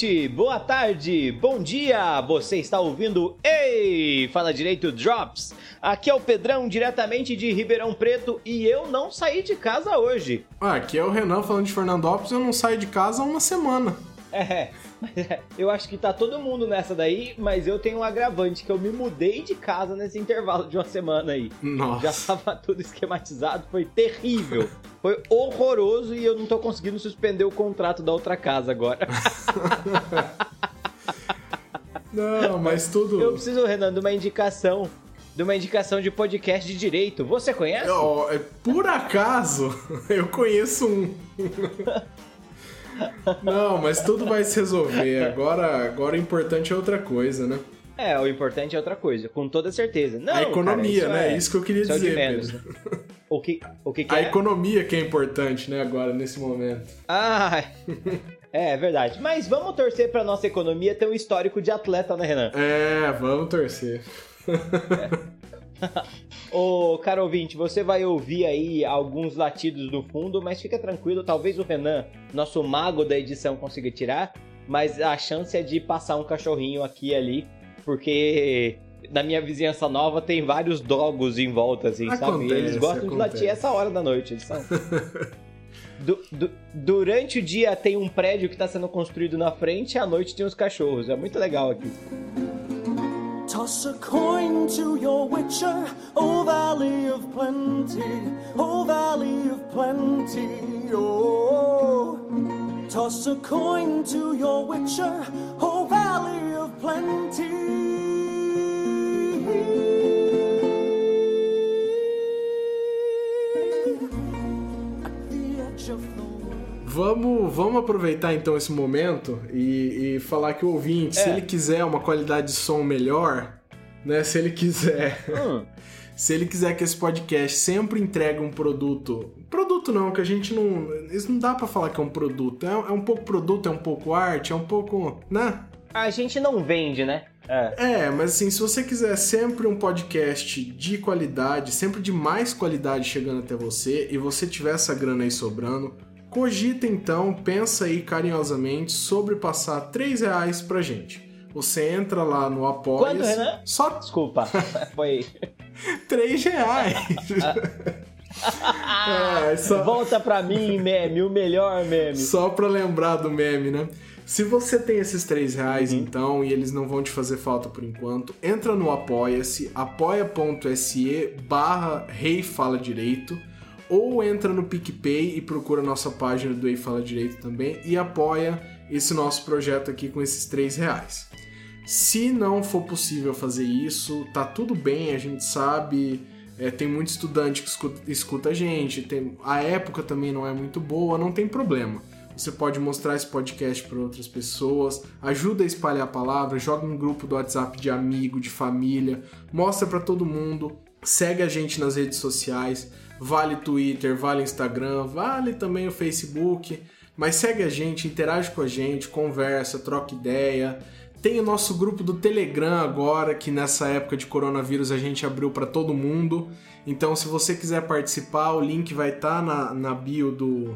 Boa noite, boa tarde, bom dia! Você está ouvindo Ei! Fala Direito Drops! Aqui é o Pedrão, diretamente de Ribeirão Preto, e eu não saí de casa hoje. Ah, aqui é o Renan falando de Fernandópolis, eu não saio de casa há uma semana. É, eu acho que tá todo mundo nessa daí, mas eu tenho um agravante, que eu me mudei de casa nesse intervalo de uma semana aí. Nossa. Já tava tudo esquematizado, foi terrível. Foi horroroso e eu não tô conseguindo suspender o contrato da outra casa agora. Não, mas tudo. Eu preciso, Renan, de uma indicação. De uma indicação de podcast de direito. Você conhece? Oh, por acaso, eu conheço um. Não, mas tudo vai se resolver. Agora, agora o importante é outra coisa, né? É, o importante é outra coisa, com toda certeza. Não, a economia, cara, né? É, isso que eu queria é dizer, menos, Pedro. né? O que, o que, que A é? economia que é importante, né, agora, nesse momento. Ah, é, é verdade. Mas vamos torcer pra nossa economia ter um histórico de atleta, né, Renan? É, vamos torcer. Ô, caro ouvinte, você vai ouvir aí alguns latidos no fundo, mas fica tranquilo, talvez o Renan, nosso mago da edição, consiga tirar, mas a chance é de passar um cachorrinho aqui e ali, porque na minha vizinhança nova tem vários dogos em volta, assim, sabe? Acontece, Eles gostam de acontece. latir essa hora da noite, eles são. Du- du- durante o dia tem um prédio que está sendo construído na frente e à noite tem os cachorros. É muito legal aqui. Toss a coin to your witcher, O Valley of Plenty, O Valley of Plenty, oh. Toss a coin to your witcher, O Valley of Plenty. Vamos, vamos aproveitar então esse momento e, e falar que o ouvinte, se É. ele quiser uma qualidade de som melhor, né? Se ele quiser. Hum, Se ele quiser que esse podcast sempre entregue um produto. Produto não, que a gente não. Isso não dá pra falar que é um produto. É, é um pouco produto, é um pouco arte, é um pouco. né? a gente não vende, né? É. É, mas assim, se você quiser sempre um podcast de qualidade, sempre de mais qualidade chegando até você, e você tiver essa grana aí sobrando, cogita então, pensa aí carinhosamente sobre passar 3 reais pra gente. Você entra lá no apoia Quanto, Renan? Só Desculpa, foi. 3 reais. é, só... Volta pra mim, meme, o melhor meme. Só pra lembrar do meme, né? Se você tem esses 3 reais, Uhum. então, e eles não vão te fazer falta por enquanto, entra no apoia-se, apoia.se barra Rei Fala Direito, ou entra no PicPay e procura a nossa página do Ei Fala Direito também e apoia esse nosso projeto aqui com esses 3 reais. Se não for possível fazer isso, tá tudo bem, a gente sabe. é, tem muito estudante que escuta, escuta a gente, tem, a época também não é muito boa, não tem problema. Você pode mostrar esse podcast para outras pessoas, ajuda a espalhar a palavra, joga um grupo do WhatsApp de amigo, de família, mostra para todo mundo, segue a gente nas redes sociais, vale Twitter, vale Instagram, vale também o Facebook, mas segue a gente, interage com a gente, conversa, troca ideia. Tem o nosso grupo do Telegram agora, que nessa época de coronavírus a gente abriu para todo mundo. Então, se você quiser participar, o link vai estar na, na bio do,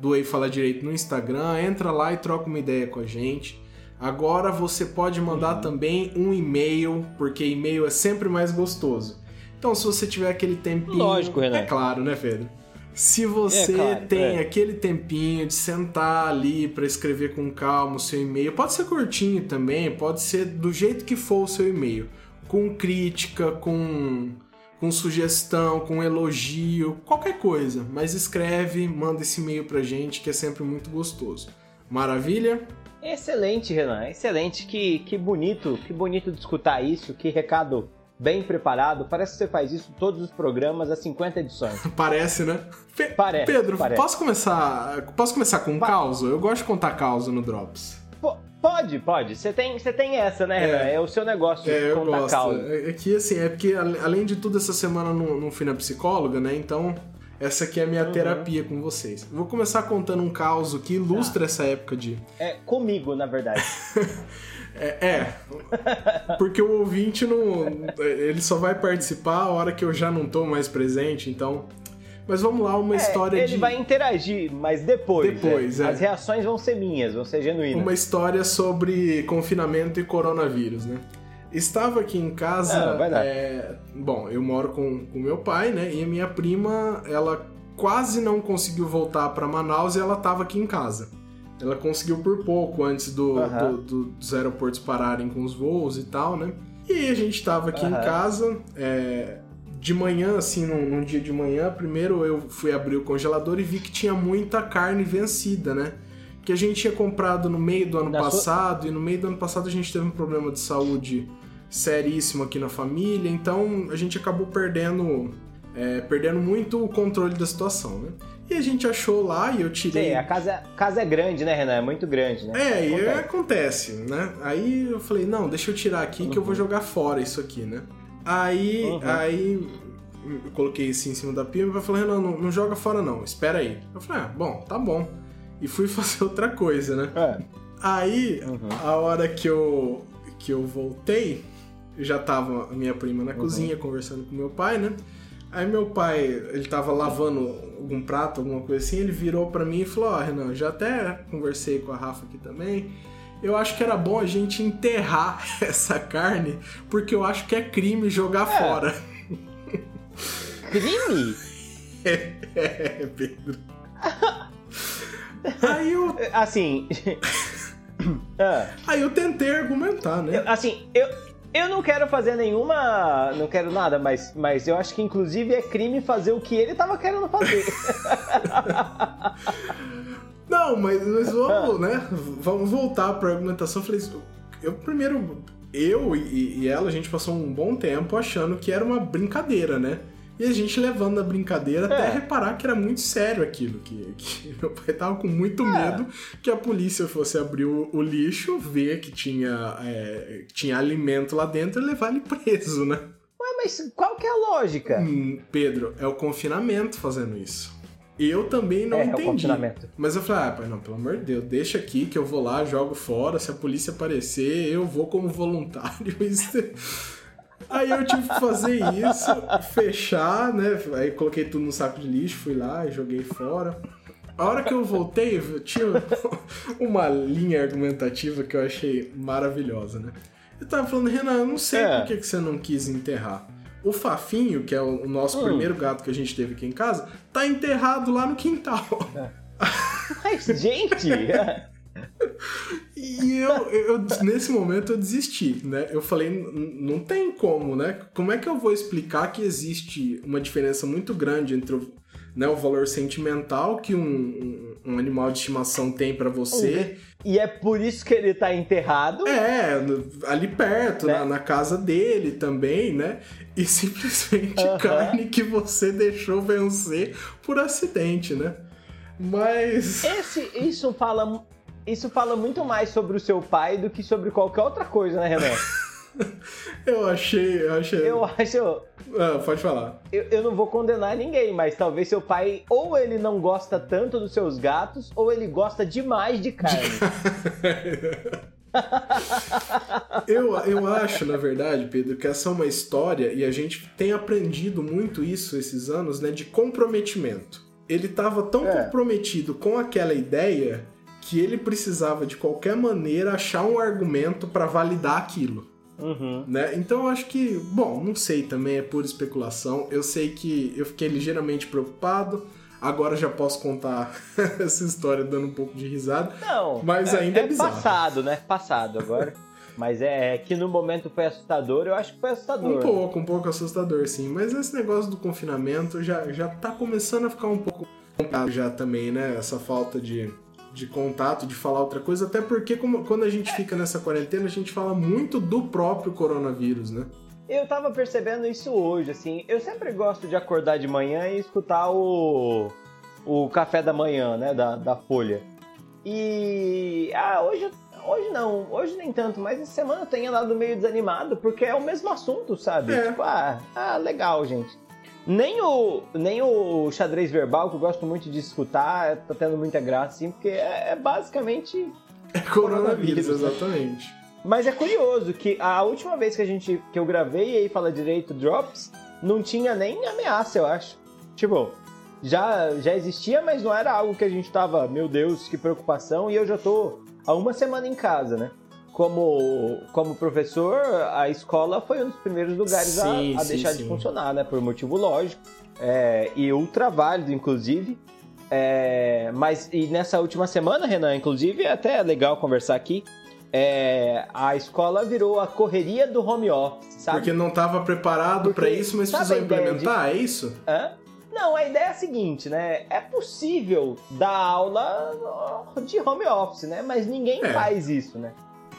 do Ei Fala Direito no Instagram. Entra lá e troca uma ideia com a gente. Agora você pode mandar também um e-mail, porque e-mail é sempre mais gostoso. Então, se você tiver aquele tempinho. Lógico, Renan. É claro, né, Pedro? Se você É claro, tem é. aquele tempinho de sentar ali para escrever com calma o seu e-mail, pode ser curtinho também, pode ser do jeito que for o seu e-mail, com crítica, com, com sugestão, com elogio, qualquer coisa, mas escreve, manda esse e-mail pra gente que é sempre muito gostoso. Maravilha? Excelente, Renan, excelente. Que, que bonito, que bonito de escutar isso, que recado bem preparado. Parece que você faz isso todos os programas há 50 edições. Parece, né? Pe- Parece, Pedro, parece. posso começar? Posso começar com um caos? Eu gosto de contar caos no Drops. Pô, pode, pode. Você tem, você tem essa, né, Renan? É, o seu negócio É, eu contar gosto. causa. É é que assim, é porque além de tudo, essa semana não, não fui na psicóloga, né? Então, essa aqui é a Uhum. minha terapia com vocês. Vou começar contando um caos que ilustra essa época de. É comigo, na verdade. É, é, porque o ouvinte não. Ele só vai participar a hora que eu já não tô mais presente, então. Mas vamos lá, uma É, história ele de. vai interagir, mas depois. Depois, é. é. As reações vão ser minhas, vão ser genuínas. Uma história sobre confinamento e coronavírus, né? Estava aqui em casa. Ah, vai dar. é, Bom, eu moro com o meu pai, né? E a minha prima, ela quase não conseguiu voltar para Manaus e ela estava aqui em casa. Ela conseguiu por pouco antes do, do- do- dos aeroportos pararem com os voos e tal, né? E a gente estava aqui em casa. é, De manhã, assim, num, num dia de manhã, primeiro eu fui abrir o congelador e vi que tinha muita carne vencida, né? que a gente tinha comprado no meio do ano sua- passado, e no meio do ano passado a gente teve um problema de saúde seríssimo aqui na família, então a gente acabou perdendo, é, perdendo muito o controle da situação, né? E a gente achou lá e eu tirei. Sim, a casa, casa é grande, né, Renan? É muito grande, né? É, e Acontece. acontece, né? Aí eu falei, não, deixa eu tirar aqui que eu vou jogar fora isso aqui, né? Aí, Uhum. aí eu coloquei isso em cima da pia e falou, Renan, não, não joga fora não, espera aí. Eu falei, ah, bom, tá bom. E fui fazer outra coisa, né? É. Aí, Uhum. a hora que eu, que eu voltei, já tava a minha prima na cozinha conversando com meu pai, né? Aí meu pai, ele tava lavando algum prato, alguma coisa assim, ele virou pra mim e falou, ó, Renan, já até conversei com a Rafa aqui também, eu acho que era bom a gente enterrar essa carne, porque eu acho que é crime jogar É. fora. Crime? É, Pedro. Aí eu, Assim. Ah, aí eu tentei argumentar, né? eu- assim, eu, eu não quero fazer nenhuma. Não quero nada, mas, mas eu acho que inclusive é crime fazer o que ele tava querendo fazer. Não, mas, mas Ah. vamos, né? Vamos voltar pra argumentação. Eu falei, eu primeiro, eu e, e ela, a gente passou um bom tempo achando que era uma brincadeira, né? E a gente levando a brincadeira até É. reparar que era muito sério aquilo, que, que meu pai tava com muito É. medo que a polícia fosse abrir o, o lixo, ver que tinha, é, tinha alimento lá dentro e levar ele preso, né? Ué, mas qual que é a lógica? Hum, Pedro, é o confinamento fazendo isso. Eu também não é, é o entendi. confinamento. Mas eu falei, ah, pai, não, pelo amor de Deus, deixa aqui que eu vou lá, jogo fora, se a polícia aparecer, eu vou como voluntário. Isso- Aí eu tive que fazer isso, fechar, né? Aí coloquei tudo no saco de lixo, fui lá e joguei fora. A hora que eu voltei, eu tinha uma linha argumentativa que eu achei maravilhosa, né? Eu tava falando, Renan, eu não sei É. por que, que você não quis enterrar. O Fafinho, que é o nosso Hum. primeiro gato que a gente teve aqui em casa, tá enterrado lá no quintal. Mas, gente! E eu, eu- nesse momento, eu desisti, né? Eu falei, "N- não tem como, né? Como é que eu vou explicar que existe uma diferença muito grande entre o, né, o valor sentimental que um, um- um animal de estimação tem pra você? e é por isso que ele tá enterrado. É, ali perto, Né? na, na casa dele também, né? E simplesmente carne que você deixou vencer por acidente, né? Mas. Esse, isso fala. Isso fala muito mais sobre o seu pai do que sobre qualquer outra coisa, né, Renan? Eu achei. Eu achei. Eu acho. Ah, pode falar. Eu, eu não vou condenar ninguém, mas talvez seu pai ou ele não gosta tanto dos seus gatos, ou ele gosta demais de carne. Eu, eu acho, na verdade, Pedro, que essa é uma história, e a gente tem aprendido muito isso esses anos, né, de comprometimento. Ele estava tão É. comprometido com aquela ideia que ele precisava, de qualquer maneira, achar um argumento para validar aquilo. Uhum. Né? Então eu acho que, bom, não sei também, é pura especulação. Eu sei que eu fiquei ligeiramente preocupado. Agora já posso contar essa história dando um pouco de risada. Não. Mas ainda é bizarro. passado, né? Passado agora. Mas é que no momento foi assustador, eu acho que foi assustador. Um pouco, um pouco assustador, sim. Mas esse negócio do confinamento já, já tá começando a ficar um pouco complicado já também, né? Essa falta de, de contato, de falar outra coisa. Até porque como- quando a gente fica nessa quarentena, a gente fala muito do próprio coronavírus, né? Eu tava percebendo isso hoje, assim. Eu sempre gosto de acordar de manhã e escutar o, o café da manhã, né? Da, da Folha. E. Ah, hoje, hoje não, hoje nem tanto, mas essa semana eu tenho andado meio desanimado, porque é o mesmo assunto, sabe? É. Tipo, ah, ah, legal, gente. Nem o, nem o xadrez verbal, que eu gosto muito de escutar, tá tendo muita graça, assim, porque é, é basicamente É coronavírus, Coronavírus, né? exatamente. Mas é curioso que a última vez que a gente que eu gravei e aí fala direito Drops, não tinha nem ameaça, eu acho. Tipo, já, já existia, mas não era algo que a gente tava, meu Deus, que preocupação, e eu já tô há uma semana em casa, né? Como, como professor, a escola foi um dos primeiros lugares Sim, a, a sim, deixar sim. de funcionar, né? Por motivo lógico. É, e ultra válido, inclusive. É, mas e nessa última semana, Renan, inclusive, é até legal conversar aqui. é, a escola virou a correria do home office, sabe? Porque não estava preparado para isso, mas precisou implementar, é isso? Hã? Não, a ideia é a seguinte, né? É possível dar aula de home office, né? Mas ninguém É. faz isso, né?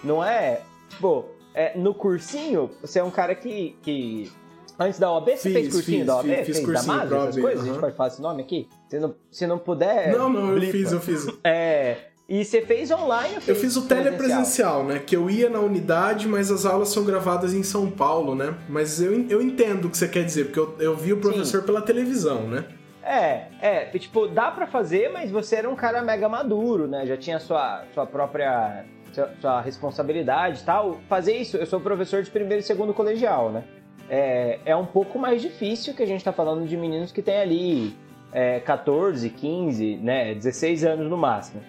Não é? Tipo, é, no cursinho, você é um cara que. que... Antes da OAB, você fez cursinho fiz, da OAB? fiz- fiz fez da cursinho essas OAB, coisas? A gente pode falar esse nome aqui? Se não, se não puder. não, não, eu blipa. fiz, eu fiz. É. E você fez online Eu fiz o presencial? telepresencial, né? Que eu ia na unidade, mas as aulas são gravadas em São Paulo, né? Mas eu, eu entendo o que você quer dizer, porque eu, eu vi o professor pela televisão, né? É, é, tipo, dá pra fazer, mas você era um cara mega maduro, né? Já tinha sua, sua própria sua, sua responsabilidade e tal. Fazer isso, eu sou professor de primeiro e segundo colegial, né? É, é um pouco mais difícil que a gente tá falando de meninos que tem ali é, 14, 15, né? 16 anos no máximo.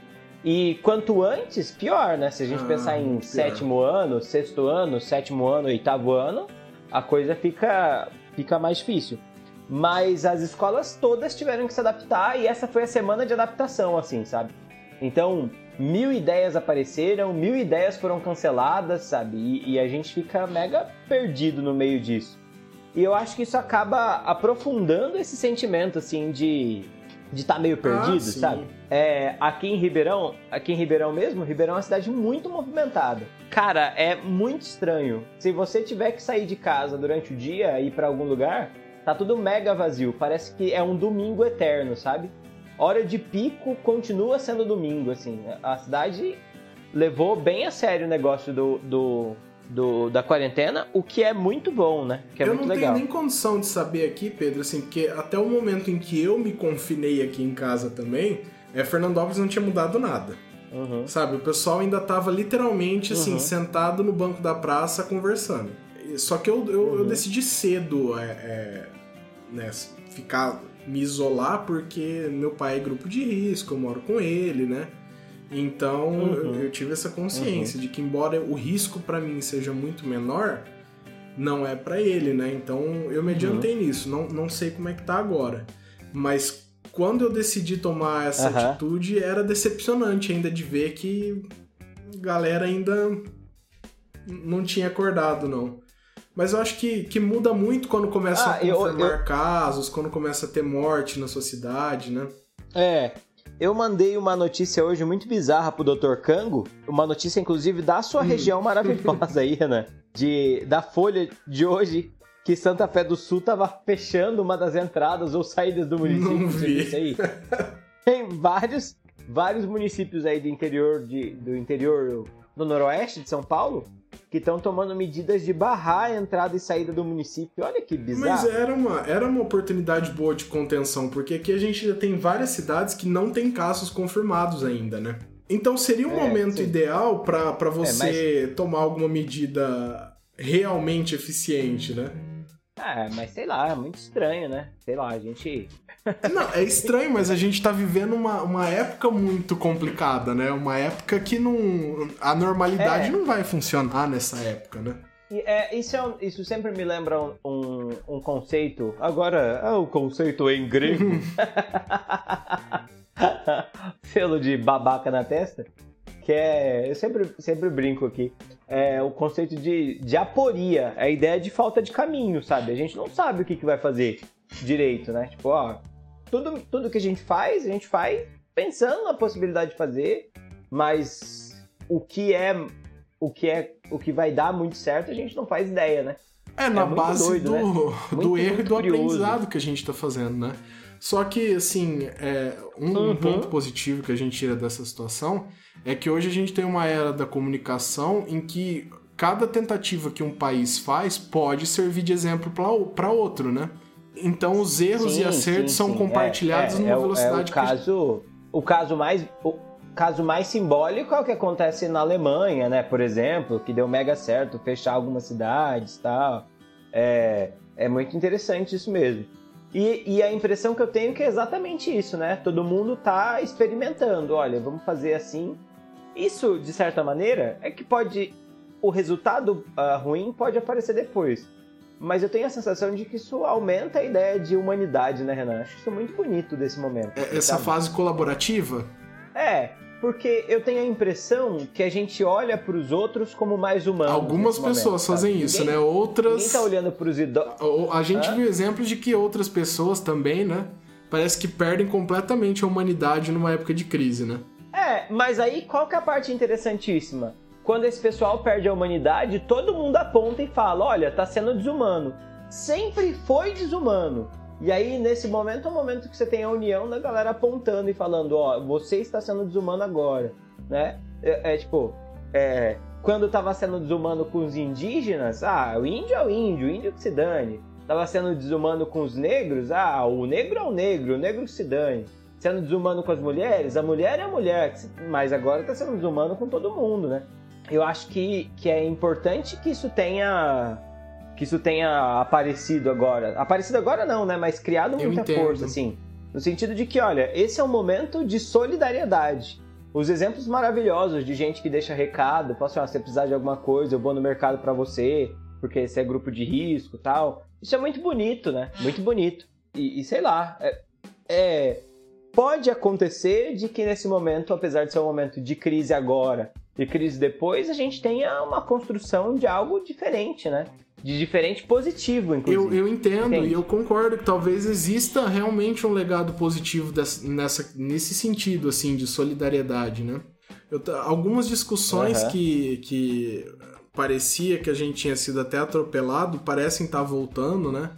E quanto antes, pior, né? Se a gente Ah, pensar em pior. sétimo ano, sexto ano, sétimo ano, oitavo ano, a coisa fica, fica mais difícil. Mas as escolas todas tiveram que se adaptar e essa foi a semana de adaptação, assim, sabe? Então, mil ideias apareceram, mil ideias foram canceladas, sabe? E, e a gente fica mega perdido no meio disso. E eu acho que isso acaba aprofundando esse sentimento, assim, de de estar meio perdido, sim. sabe? É, aqui em Ribeirão, aqui em Ribeirão mesmo, Ribeirão é uma cidade muito movimentada. Cara, é muito estranho. Se você tiver que sair de casa durante o dia e ir pra algum lugar, tá tudo mega vazio. Parece que é um domingo eterno, sabe? Hora de pico continua sendo domingo, assim. A cidade levou bem a sério o negócio do, do, do- da quarentena, o que é muito bom, né? É eu não legal. tenho nem condição de saber aqui, Pedro, assim, porque até o momento em que eu me confinei aqui em casa também, é, Fernandópolis não tinha mudado nada. Uhum. Sabe, o pessoal ainda tava literalmente assim, Uhum. sentado no banco da praça conversando. Só que eu, eu, eu Uhum. decidi cedo é, é, né, ficar, me isolar porque meu pai é grupo de risco, eu moro com ele, né? Então Uhum. eu, eu tive essa consciência de que embora o risco pra mim seja muito menor, não é pra ele, né? Então eu me adiantei Uhum. nisso, não, não sei como é que tá agora. Mas quando eu decidi tomar essa atitude, era decepcionante ainda de ver que a galera ainda não tinha acordado, não. Mas eu acho que, que muda muito quando começam Ah, a eu- confirmar casos, quando começa a ter morte na sua cidade, né? É. Eu mandei uma notícia hoje muito bizarra pro Dr. Cango, uma notícia inclusive da sua Hum. região maravilhosa aí, Renan, de da Folha de hoje que Santa Fé do Sul tava fechando uma das entradas ou saídas do município. Não vi. aí? Tem vários vários municípios aí do interior de do interior do noroeste de São Paulo que estão tomando medidas de barrar a entrada e saída do município. Olha que bizarro. Mas era uma, era uma oportunidade boa de contenção, porque aqui a gente já tem várias cidades que não tem casos confirmados ainda, né? Então seria um É, momento sim. ideal pra pra você tomar alguma medida realmente eficiente, né? É, mas sei lá, é muito estranho, né? Sei lá, a gente Não, é estranho, mas a gente tá vivendo uma, uma época muito complicada, né? Uma época que não. A normalidade É. não vai funcionar nessa época, né? E, é, isso, é um- isso sempre me lembra um, um, um conceito. Agora, é o conceito em grego. Selo de babaca na testa. Que é. Eu sempre, sempre brinco aqui. É o conceito de, de aporia. A ideia de falta de caminho, sabe? A gente não sabe o que, que vai fazer direito, né? Tipo, ó. Tudo, tudo que a gente faz, a gente faz pensando na possibilidade de fazer, mas o que é o que é o que vai dar muito certo a gente não faz ideia, né? É, na muito base doido, do, né? do Muito, erro e do curioso. aprendizado que a gente tá fazendo, né? Só que, assim, é, um, um Uhum. ponto positivo que a gente tira dessa situação é que hoje a gente tem uma era da comunicação em que cada tentativa que um país faz pode servir de exemplo para outro, né? Então os erros e Sim, acertos sim, são sim. compartilhados É, é, numa é velocidade é o caso o caso mais o caso mais simbólico é o que acontece na Alemanha, né? Por exemplo, que deu mega certo fechar algumas cidades, e tal. É, é muito interessante isso mesmo. E, e, a impressão que eu tenho é que é exatamente isso, né? Todo mundo tá experimentando. Olha, vamos fazer assim. Isso, de certa maneira, é que pode. O resultado uh, ruim pode aparecer depois. Mas eu tenho a sensação de que isso aumenta a ideia de humanidade, né, Renan? Acho isso muito bonito desse momento. É, essa sabe? fase colaborativa? É, porque eu tenho a impressão que a gente olha para os outros como mais humanos. Algumas pessoas momento, fazem isso, ninguém, né? Outras. Ninguém tá olhando para os idosos. A gente Hã? viu exemplos de que outras pessoas também, né? Parece que perdem completamente a humanidade numa época de crise, né? É, mas aí qual que é a parte interessantíssima? Quando esse pessoal perde a humanidade, todo mundo aponta e fala: olha, tá sendo desumano. Sempre foi desumano. E aí, nesse momento, é o momento que você tem a união da galera apontando e falando: ó, você está sendo desumano agora, né? É, é tipo, é, quando estava sendo desumano com os indígenas, ah, o índio é o índio, o índio que se dane. Tava sendo desumano com os negros, ah, o negro é o negro, o negro que se dane. Sendo desumano com as mulheres, a mulher é a mulher, mas agora está sendo desumano com todo mundo, né? eu acho que, que é importante que isso tenha que isso tenha aparecido agora. Aparecido agora não, né? Mas criado muita força, assim. No sentido de que, olha, esse é um momento de solidariedade. Os exemplos maravilhosos de gente que deixa recado, fala assim, ah, se precisar de alguma coisa, eu vou no mercado para você, porque esse é grupo de risco tal. Isso é muito bonito, né? Muito bonito. E, e sei lá, é, é, pode acontecer de que nesse momento, apesar de ser um momento de crise agora, de crise depois, a gente tenha uma construção de algo diferente, né? De diferente positivo, inclusive. Eu, eu entendo Entende? e eu concordo que talvez exista realmente um legado positivo dessa, nessa, nesse sentido, assim, de solidariedade, né? Eu, algumas discussões uhum. que, que parecia que a gente tinha sido até atropelado parecem estar voltando, né?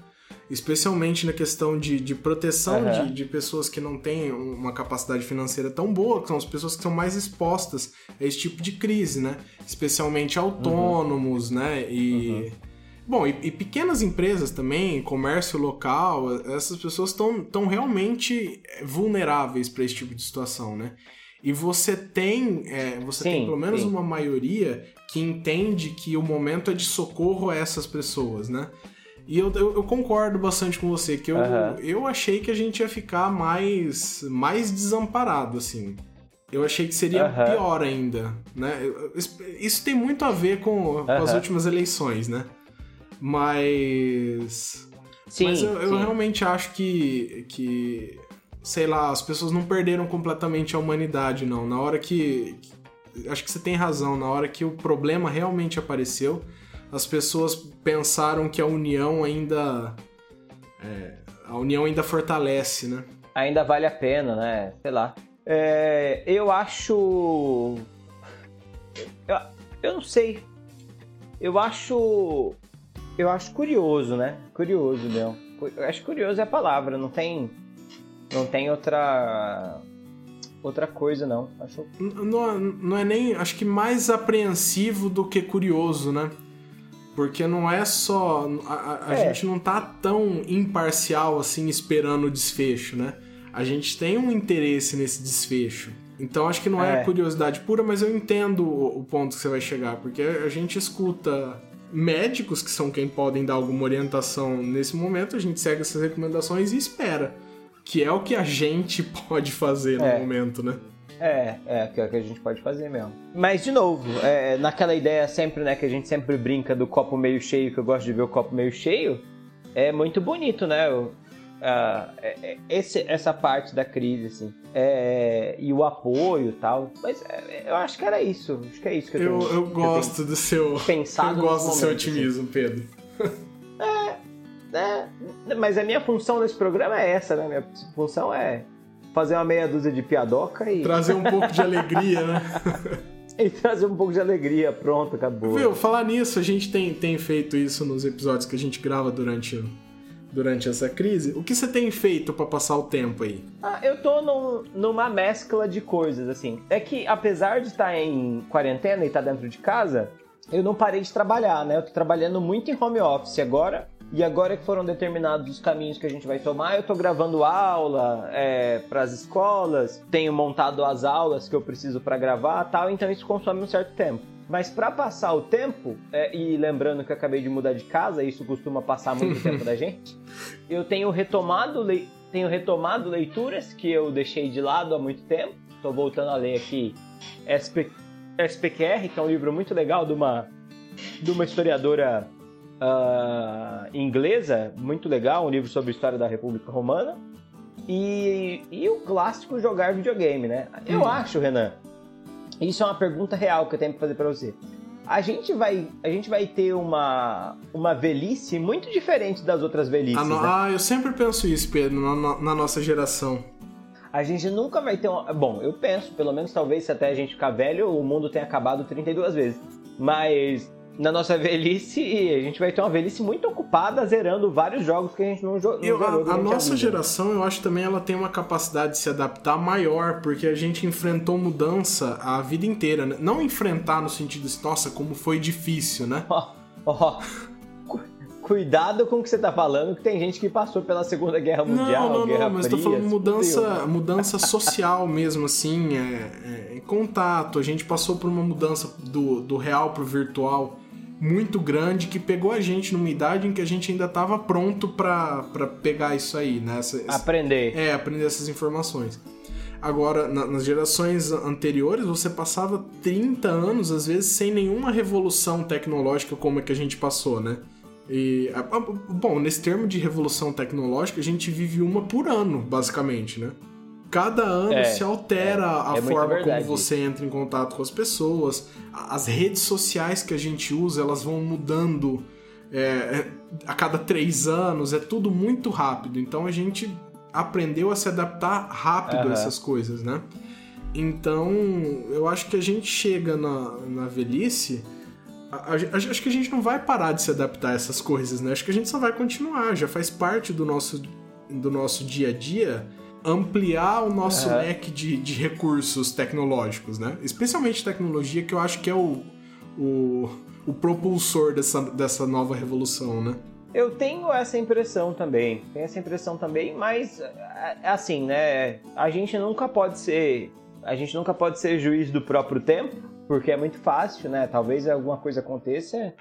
Especialmente na questão de, de proteção uhum. de, de, pessoas que não têm uma capacidade financeira tão boa, que são as pessoas que são mais expostas a esse tipo de crise, né? Especialmente autônomos, uhum. né? E. Uhum. Bom, e, e, pequenas empresas também, comércio local, essas pessoas estão realmente vulneráveis para esse tipo de situação, né? E você tem, é, você sim, tem pelo menos sim. uma maioria que entende que o momento é de socorro a essas pessoas, né? E eu, eu, eu, concordo bastante com você, que eu, uhum. eu achei que a gente ia ficar mais, mais desamparado, assim. Eu achei que seria uhum. pior ainda, né? Isso tem muito a ver com, uhum. com as últimas eleições, né? Mas... Sim, Mas eu, eu realmente acho que, que, sei lá, as pessoas não perderam completamente a humanidade, não. Na hora que... Acho que você tem razão, na hora que o problema realmente apareceu as pessoas pensaram que a união ainda. É, a união ainda fortalece, né? Ainda vale a pena, né? Sei lá. É, eu acho. Eu, eu não sei. Eu acho. Eu acho curioso, né? Curioso, Leão. Eu acho curioso é a palavra, não tem. Não tem outra outra coisa, não. Acho... Não, não é nem. Acho que mais apreensivo do que curioso, né? Porque não é só. A, a é. gente não tá tão imparcial assim esperando o desfecho, né? A gente tem um interesse nesse desfecho. Então acho que não é, é curiosidade pura, mas eu entendo o, o ponto que você vai chegar, porque a gente escuta médicos que são quem podem dar alguma orientação nesse momento, a gente segue essas recomendações e espera. Que é o que a gente pode fazer é. no momento, né? É, é, que é o que a gente pode fazer mesmo. Mas, de novo, é, naquela ideia sempre, né, que a gente sempre brinca do copo meio cheio, que eu gosto de ver o copo meio cheio, é muito bonito, né? O, a, é, é, esse, essa parte da crise, assim. É, e o apoio e tal. Mas é, eu acho que era isso. Acho que é isso que eu Eu, tenho, eu gosto tenho do seu. Pensado eu gosto do seu assim. otimismo, assim. Pedro. É, é, mas a minha função nesse programa é essa, né? Minha função é fazer uma meia dúzia de piadoca e. Trazer um pouco de alegria, né? e trazer um pouco de alegria, pronto, acabou. Viu, falar nisso, a gente tem, tem feito isso nos episódios que a gente grava durante, durante essa crise. O que você tem feito para passar o tempo aí? Ah, eu tô num, numa mescla de coisas, assim. É que apesar de estar em quarentena e estar dentro de casa, eu não parei de trabalhar, né? Eu tô trabalhando muito em home office agora E agora que foram determinados os caminhos que a gente vai tomar, eu tô gravando aula é, para as escolas, tenho montado as aulas que eu preciso para gravar tal, então isso consome um certo tempo. Mas para passar o tempo, é, e lembrando que eu acabei de mudar de casa, isso costuma passar muito tempo da gente, eu tenho retomado, le... tenho retomado leituras que eu deixei de lado há muito tempo. Estou voltando a ler aqui SP... SPQR, que é um livro muito legal de uma, de uma historiadora uh, inglesa, muito legal, um livro sobre a história da República Romana. E, e o clássico jogar videogame, né? Eu hum. acho, Renan, isso é uma pergunta real que eu tenho que fazer para você. A gente vai, a gente vai ter uma, uma velhice muito diferente das outras velhices. No... Né? Ah, eu sempre penso isso, Pedro, na, na nossa geração. A gente nunca vai ter uma. Bom, eu penso, pelo menos talvez se até a gente ficar velho, o mundo tenha acabado 32 vezes. Mas na nossa velhice, a gente vai ter uma velhice muito ocupada zerando vários jogos que a gente não, jo eu, jogou. A, a nossa geração, eu acho também ela tem uma capacidade de se adaptar maior, porque a gente enfrentou mudança a vida inteira, né? Não enfrentar no sentido de, nossa, como foi difícil, né? Ó, oh, ó. Oh. Cuidado com o que você tá falando, que tem gente que passou pela Segunda Guerra Mundial, não, não, Guerra não, mas Fria, tô falando mudança, mudança social mesmo, assim, é, é, contato. A gente passou por uma mudança do, do real pro virtual muito grande que pegou a gente numa idade em que a gente ainda estava pronto para pegar isso aí, né? Essa, aprender. É, aprender essas informações. Agora, na, nas gerações anteriores, você passava 30 anos, às vezes, sem nenhuma revolução tecnológica como é que a gente passou, né? E, bom, nesse termo de revolução tecnológica, a gente vive uma por ano, basicamente, né? Cada ano é, se altera é, a é forma como você entra em contato com as pessoas. As redes sociais que a gente usa, elas vão mudando é, a cada três anos. É tudo muito rápido. Então a gente aprendeu a se adaptar rápido uhum. a essas coisas, né? Então eu acho que a gente chega na, na velhice. A, a, acho que a gente não vai parar de se adaptar a essas coisas, né? Acho que a gente só vai continuar. Já faz parte do nosso, do nosso dia a dia ampliar o nosso uhum. leque de, de recursos tecnológicos, né? Especialmente tecnologia, que eu acho que é o, o, o propulsor dessa, dessa nova revolução, né? Eu tenho essa impressão também, tenho essa impressão também, mas é, é assim, né? A gente nunca pode ser, a gente nunca pode ser juiz do próprio tempo, porque é muito fácil, né? Talvez alguma coisa aconteça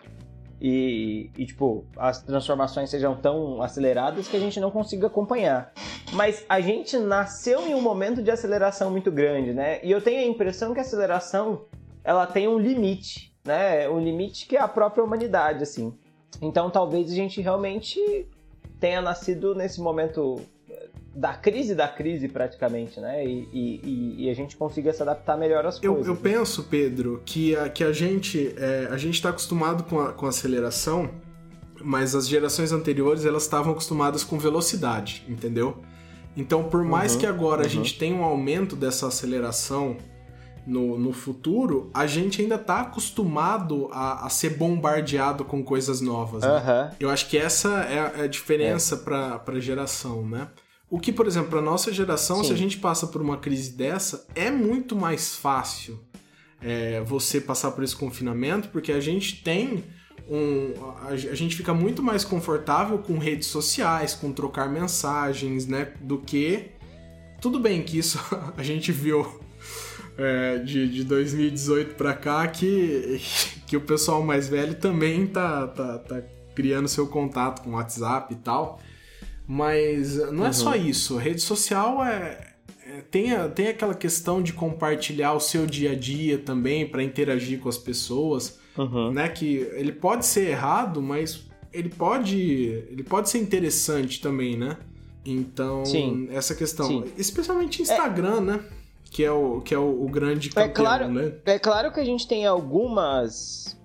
e, e, tipo, as transformações sejam tão aceleradas que a gente não consiga acompanhar. Mas a gente nasceu em um momento de aceleração muito grande, né? E eu tenho a impressão que a aceleração ela tem um limite, né? Um limite que é a própria humanidade, assim. Então talvez a gente realmente tenha nascido nesse momento da crise da crise praticamente, né? E, e, e, a gente consiga se adaptar melhor às eu, coisas. Eu penso, Pedro, que a, que a gente é, a gente está acostumado com a, com a aceleração, mas as gerações anteriores elas estavam acostumadas com velocidade, entendeu? Então, por mais uhum, que agora uhum. a gente tenha um aumento dessa aceleração no, no futuro, a gente ainda está acostumado a, a, ser bombardeado com coisas novas. Né? Uhum. Eu acho que essa é a, é diferença é. para a geração, né? O que, por exemplo, para nossa geração, Sim. se a gente passa por uma crise dessa, é muito mais fácil é, você passar por esse confinamento, porque a gente tem um. A, a, gente fica muito mais confortável com redes sociais, com trocar mensagens, né? Do que. Tudo bem que isso a gente viu é, de, de 2018 para cá que, que o pessoal mais velho também tá, tá, tá criando seu contato com o WhatsApp e tal. Mas não é só uhum. isso. A rede social é, é, tem, a, tem aquela questão de compartilhar o seu dia a dia também para interagir com as pessoas, uhum. né? Que ele pode ser errado, mas ele pode ele pode ser interessante também, né? Então Sim. essa questão, Sim. especialmente Instagram, é... né? Que é o que é o, o grande campeão, é claro, né? É claro que a gente tem algumas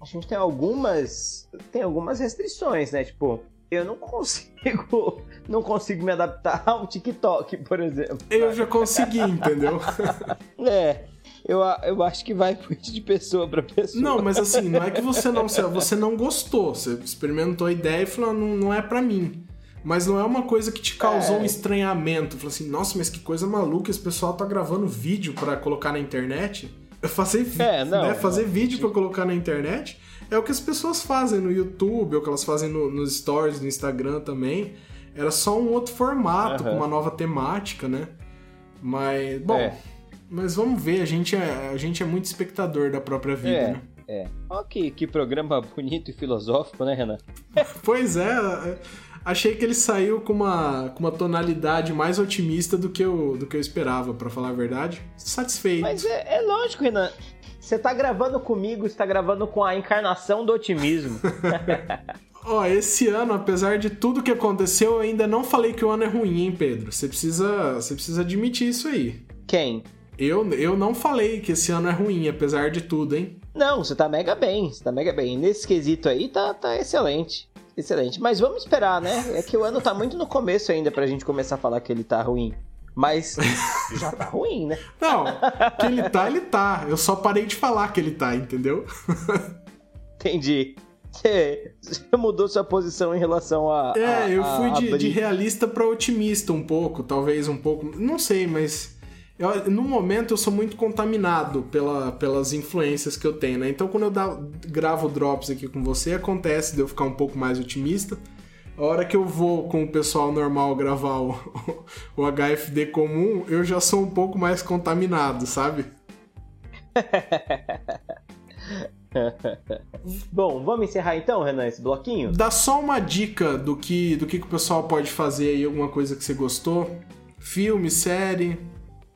a gente tem algumas tem algumas restrições, né? Tipo, eu não consigo não consigo me adaptar ao TikTok, por exemplo. Eu já consegui, entendeu? é. Eu, eu acho que vai muito de pessoa para pessoa. Não, mas assim, não é que você não você não gostou, você experimentou a ideia e falou, ah, não, não é para mim. Mas não é uma coisa que te causou é. um estranhamento. Falou assim, nossa, mas que coisa maluca, esse pessoal tá gravando vídeo para colocar na internet. Fazer, É, não, né, fazer não. vídeo pra colocar na internet é o que as pessoas fazem no YouTube, ou que elas fazem no- nos stories, no Instagram também. Era só um outro formato, Aham. com uma nova temática, né? Mas, bom, É. mas vamos ver, a gente, é, a gente é muito espectador da própria vida, É, né? é. Ó que, que programa bonito e filosófico, né, Renan? Pois é, é, achei que ele saiu com uma, com uma tonalidade mais otimista do que eu, do que eu esperava, pra falar a verdade. Satisfeito. Mas é, é lógico, Renan. Você tá gravando comigo, você tá gravando com a encarnação do otimismo. Ó, esse ano, apesar de tudo que aconteceu, eu ainda não falei que o ano é ruim, hein, Pedro? Você precisa, você precisa admitir isso aí. Quem? Eu, eu não falei que esse ano é ruim, apesar de tudo, hein? Não, você tá mega bem, você tá mega bem. Nesse quesito aí tá, tá excelente. Excelente. Mas vamos esperar, né? É que o ano tá muito no começo ainda pra gente começar a falar que ele tá ruim. Mas já tá ruim, né? Não, que ele tá, ele tá. Eu só parei de falar que ele tá, entendeu? Entendi. Você mudou sua posição em relação a. É, a- eu fui de, de realista pra otimista um pouco, talvez um pouco. Não sei, mas. eu- no momento eu sou muito contaminado pela, pelas influências que eu tenho, né? Então quando eu dá- gravo drops aqui com você, acontece de eu ficar um pouco mais otimista. A hora que eu vou com o pessoal normal gravar o, o HFD comum, eu já sou um pouco mais contaminado, sabe? Bom, vamos encerrar então, Renan, esse bloquinho? Dá só uma dica do que, do que, que o pessoal pode fazer aí, alguma coisa que você gostou. Filme, série.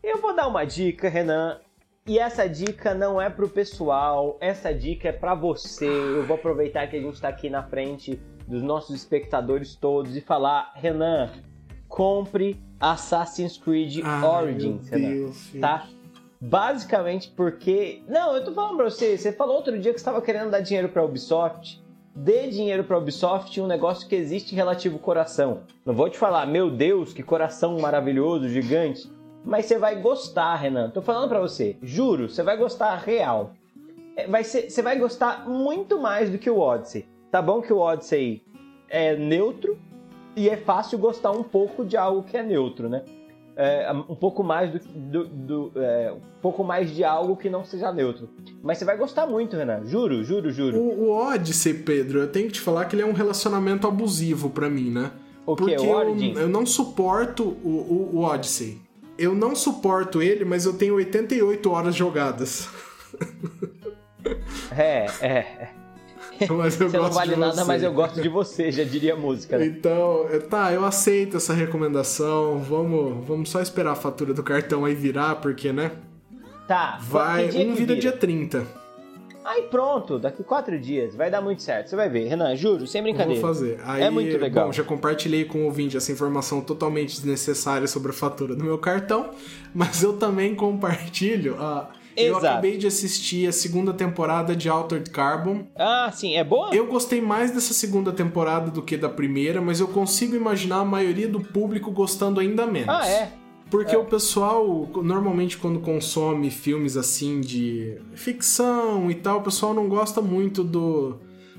Eu vou dar uma dica, Renan. E essa dica não é pro pessoal, essa dica é pra você. Eu vou aproveitar que a gente tá aqui na frente dos nossos espectadores todos e falar, Renan, compre Assassin's Creed Origins, Renan. Deus. Tá? Basicamente porque. Não, eu tô falando pra você. Você falou outro dia que você tava querendo dar dinheiro pra Ubisoft. Dê dinheiro pra Ubisoft um negócio que existe relativo coração. Não vou te falar, meu Deus, que coração maravilhoso, gigante. Mas você vai gostar, Renan. Tô falando pra você. Juro, você vai gostar real. É, Vai ser, você vai gostar muito mais do que o Odyssey. Tá bom que o Odyssey é neutro e é fácil gostar um pouco de algo que é neutro, né? É, um pouco mais do, do- do- é, um pouco mais de algo que não seja neutro. Mas você vai gostar muito, Renan. Juro, juro, juro. O, o Odyssey, Pedro, eu tenho que te falar que ele é um relacionamento abusivo pra mim, né? O que? Porque O eu, eu não suporto o, o, o Odyssey. Eu não suporto ele, mas eu tenho 88 horas jogadas. É, é. Mas eu Você não gosto vale de nada, você. mas eu gosto de você, já diria a música, né? Então, tá, eu aceito essa recomendação. Vamos, vamos só esperar a fatura do cartão aí virar, porque, né? Tá, Vai, um vira vira? dia 30. Aí pronto, daqui quatro dias. Vai dar muito certo. Você vai ver, Renan, juro, sem Vou brincadeira. fazer. Aí, é muito legal. Bom, já compartilhei com o ouvinte essa informação totalmente desnecessária sobre a fatura do meu cartão, mas eu também compartilho. a eu Exato. acabei de assistir a segunda temporada de Altered Carbon. Ah, sim, é boa? Eu gostei mais dessa segunda temporada do que da primeira, mas eu consigo imaginar a maioria do público gostando ainda menos. Ah, é. Porque É. o pessoal, normalmente, quando consome filmes assim de ficção e tal, o pessoal não gosta muito do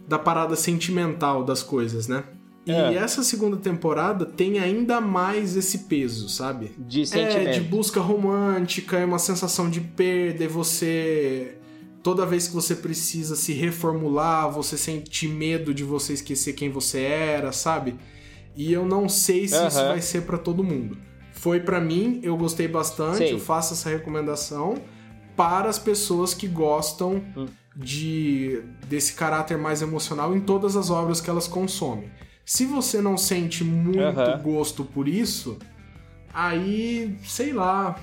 da parada sentimental das coisas, né? E É. essa segunda temporada tem ainda mais esse peso, sabe? De sentimento. É, de busca romântica, é uma sensação de perda, e você. Toda vez que você precisa se reformular, você sente medo de você esquecer quem você era, sabe? E eu não sei se isso Aham. vai ser pra todo mundo. Foi pra mim, eu gostei bastante, Sei. eu faço essa recomendação para as pessoas que gostam Hum. de desse caráter mais emocional em todas as obras que elas consomem. Se você não sente muito Aham. gosto por isso, aí, sei lá,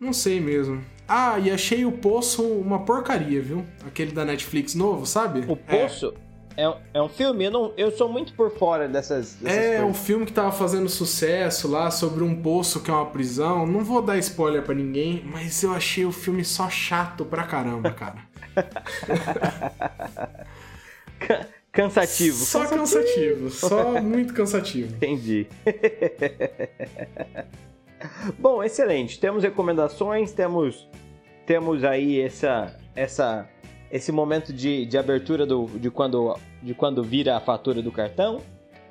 não sei mesmo. Ah, e achei o Poço uma porcaria, viu? Aquele da Netflix novo, sabe? O Poço é, um- é um filme, eu, não, eu sou muito por fora dessas, dessas É, um coisas. filme que tava fazendo sucesso lá sobre um poço que é uma prisão. Não vou dar spoiler pra ninguém, mas eu achei o filme só chato pra caramba, cara. Cansativo. Só cansativo, só muito cansativo. Entendi. Bom, excelente. Temos recomendações, temos temos aí essa essa esse momento de, de abertura do, de quando de quando vira a fatura do cartão.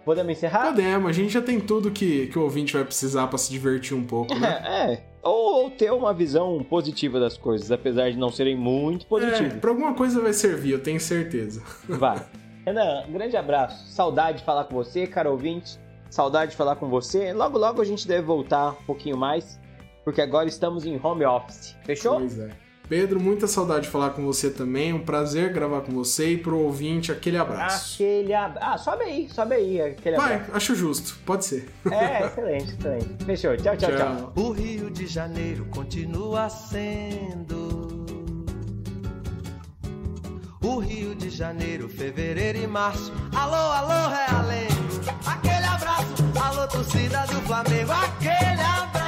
Podemos encerrar? Podemos, a gente já tem tudo que, que o ouvinte vai precisar pra se divertir um pouco, né? É, é, ou ter uma visão positiva das coisas, apesar de não serem muito É, positivas. pra alguma coisa vai servir, eu tenho certeza. Vai. Renan, um grande abraço. Saudade de falar com você, cara ouvinte. Saudade de falar com você. Logo, logo a gente deve voltar um pouquinho mais, porque agora estamos em home office. Fechou? Pois é. Pedro, muita saudade de falar com você também. Um prazer gravar com você e pro ouvinte aquele abraço. Aquele abraço. Ah, sobe aí, sobe aí. Aquele Vai, abraço. acho justo. Pode ser. É, excelente, excelente. Fechou. Tchau, tchau, tchau. O Rio de Janeiro continua sendo. Rio de Janeiro, fevereiro e março. Alô, alô, realengo. Aquele abraço, alô, torcida do Flamengo. Aquele abraço.